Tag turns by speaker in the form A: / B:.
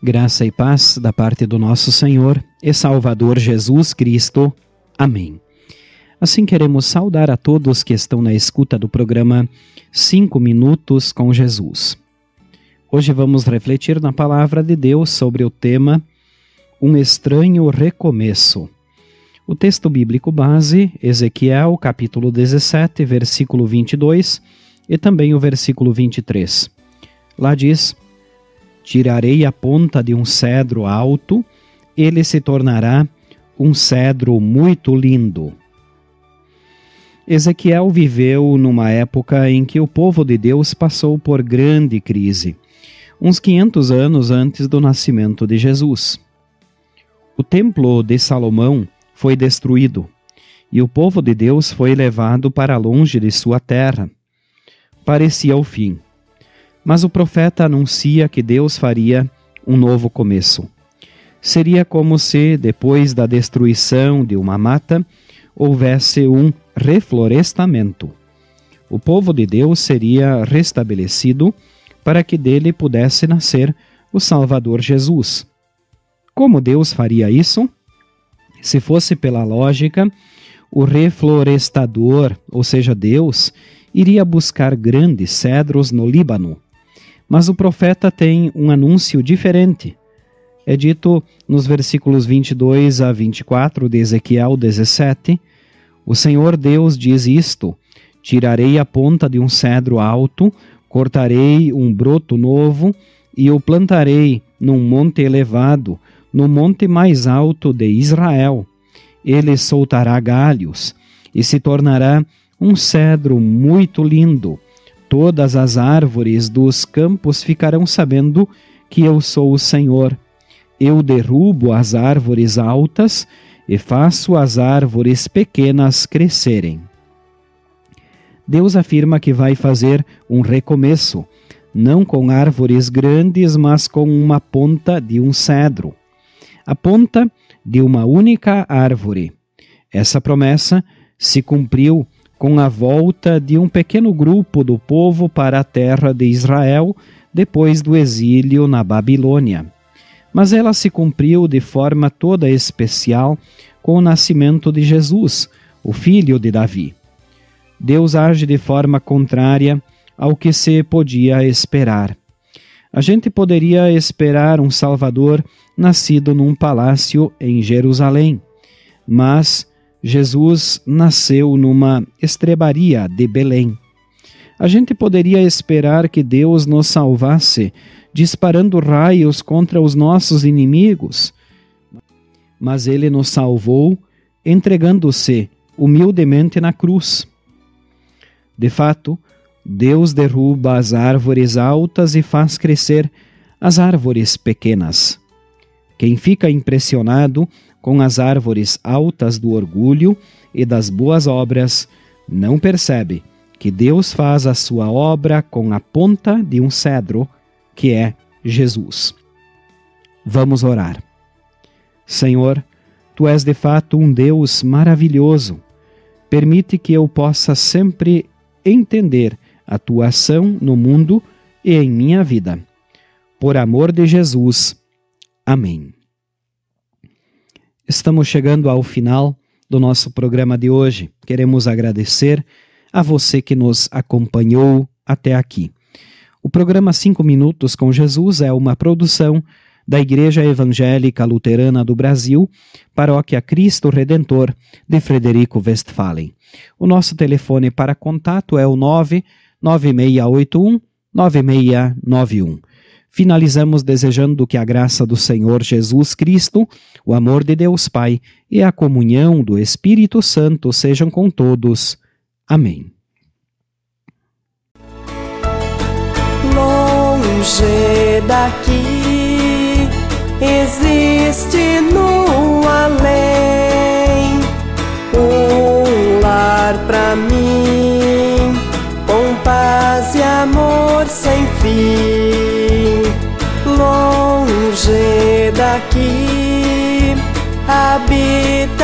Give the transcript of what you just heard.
A: Graça e paz da parte do nosso Senhor e Salvador Jesus Cristo. Amém. Assim queremos saudar a todos que estão na escuta do programa Cinco Minutos com Jesus. Hoje vamos refletir na palavra de Deus sobre o tema Um estranho recomeço. O texto bíblico base, Ezequiel, capítulo 17, versículo 22 e também o versículo 23. Lá diz: Tirarei a ponta de um cedro alto, ele se tornará um cedro muito lindo. Ezequiel viveu numa época em que o povo de Deus passou por grande crise, uns 500 anos antes do nascimento de Jesus. O templo de Salomão foi destruído e o povo de Deus foi levado para longe de sua terra. Parecia o fim. Mas o profeta anuncia que Deus faria um novo começo. Seria como se, depois da destruição de uma mata, houvesse um reflorestamento. O povo de Deus seria restabelecido para que dele pudesse nascer o Salvador Jesus. Como Deus faria isso? Se fosse pela lógica, o reflorestador, ou seja, Deus, iria buscar grandes cedros no Líbano mas o profeta tem um anúncio diferente. É dito nos versículos 22 a 24 de Ezequiel 17: O Senhor Deus diz isto: Tirarei a ponta de um cedro alto, cortarei um broto novo e o plantarei num monte elevado, no monte mais alto de Israel. Ele soltará galhos e se tornará um cedro muito lindo Todas as árvores dos campos ficarão sabendo que eu sou o Senhor. Eu derrubo as árvores altas e faço as árvores pequenas crescerem. Deus afirma que vai fazer um recomeço, não com árvores grandes, mas com uma ponta de um cedro. A ponta de uma única árvore. Essa promessa se cumpriu com a volta de um pequeno grupo do povo para a terra de Israel depois do exílio na Babilônia. Mas ela se cumpriu de forma toda especial com o nascimento de Jesus, o filho de Davi. Deus age de forma contrária ao que se podia esperar. A gente poderia esperar um Salvador nascido num palácio em Jerusalém, mas Jesus nasceu numa estrebaria de Belém. A gente poderia esperar que Deus nos salvasse disparando raios contra os nossos inimigos, mas ele nos salvou entregando-se humildemente na cruz. De fato, Deus derruba as árvores altas e faz crescer as árvores pequenas. Quem fica impressionado com as árvores altas do orgulho e das boas obras, não percebe que Deus faz a sua obra com a ponta de um cedro, que é Jesus. Vamos orar. Senhor, tu és de fato um Deus maravilhoso. Permite que eu possa sempre entender a tua ação no mundo e em minha vida. Por amor de Jesus. Amém. Estamos chegando ao final do nosso programa de hoje. Queremos agradecer a você que nos acompanhou até aqui. O programa 5 Minutos com Jesus é uma produção da Igreja Evangélica Luterana do Brasil, Paróquia Cristo Redentor de Frederico Westphalen. O nosso telefone para contato é o 99681 9691. Finalizamos desejando que a graça do Senhor Jesus Cristo, o amor de Deus Pai e a comunhão do Espírito Santo sejam com todos. Amém.
B: Longe daqui existe no habit